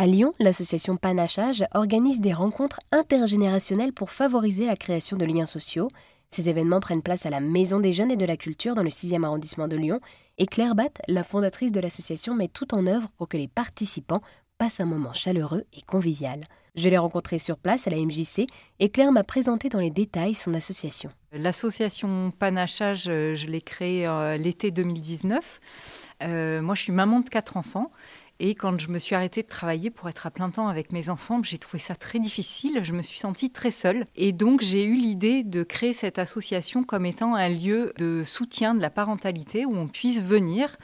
À Lyon, l'association Panachage organise des rencontres intergénérationnelles pour favoriser la création de liens sociaux. Ces événements prennent place à la Maison des Jeunes et de la Culture dans le 6e arrondissement de Lyon. Et Claire Batt, la fondatrice de l'association, met tout en œuvre pour que les participants passent un moment chaleureux et convivial. Je l'ai rencontrée sur place à la MJC et Claire m'a présenté dans les détails son association. L'association Panachage, euh, je l'ai créée euh, l'été 2019. Euh, moi, je suis maman de quatre enfants et quand je me suis arrêtée de travailler pour être à plein temps avec mes enfants, j'ai trouvé ça très difficile. Je me suis sentie très seule. Et donc, j'ai eu l'idée de créer cette association comme étant un lieu de soutien de la parentalité où on puisse venir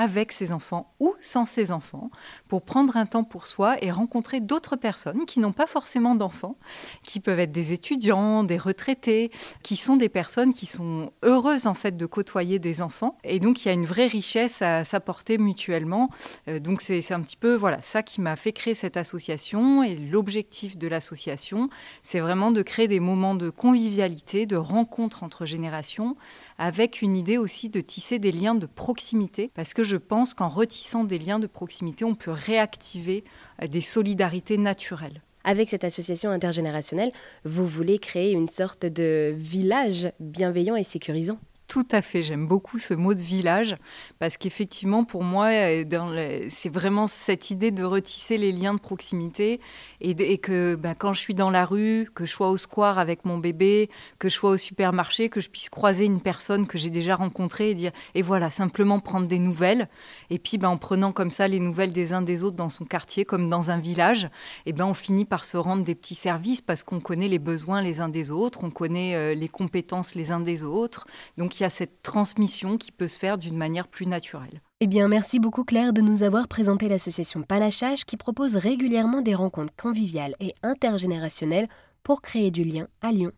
avec ses enfants ou sans ses enfants, pour prendre un temps pour soi et rencontrer d'autres personnes qui n'ont pas forcément d'enfants, qui peuvent être des étudiants, des retraités, qui sont des personnes qui sont heureuses en fait de côtoyer des enfants. Et donc il y a une vraie richesse à s'apporter mutuellement. Euh, donc c'est un petit peu voilà ça qui m'a fait créer cette association et l'objectif de l'association, c'est vraiment de créer des moments de convivialité, de rencontre entre générations, avec une idée aussi de tisser des liens de proximité, parce que pense qu'en retissant des liens de proximité, on peut réactiver euh, des solidarités naturelles. Avec cette association intergénérationnelle, vous voulez créer une sorte de village bienveillant et sécurisant tout à fait, j'aime beaucoup ce mot de village parce qu'effectivement pour moi euh, c'est vraiment cette idée de retisser les liens de proximité et, que ben, quand je suis dans la rue, que je sois au square avec mon bébé, que je sois au supermarché, que je puisse croiser une personne que j'ai déjà rencontrée et dire et voilà simplement prendre des nouvelles. Et puis ben, en prenant comme ça les nouvelles des uns des autres dans son quartier comme dans un village, et ben on finit par se rendre des petits services parce qu'on connaît les besoins les uns des autres, on connaît euh, les compétences les uns des autres, donc cette transmission qui peut se faire d'une manière plus naturelle. Eh bien, merci beaucoup Claire de nous avoir présenté l'association Panachage qui propose régulièrement des rencontres conviviales et intergénérationnelles pour créer du lien à Lyon.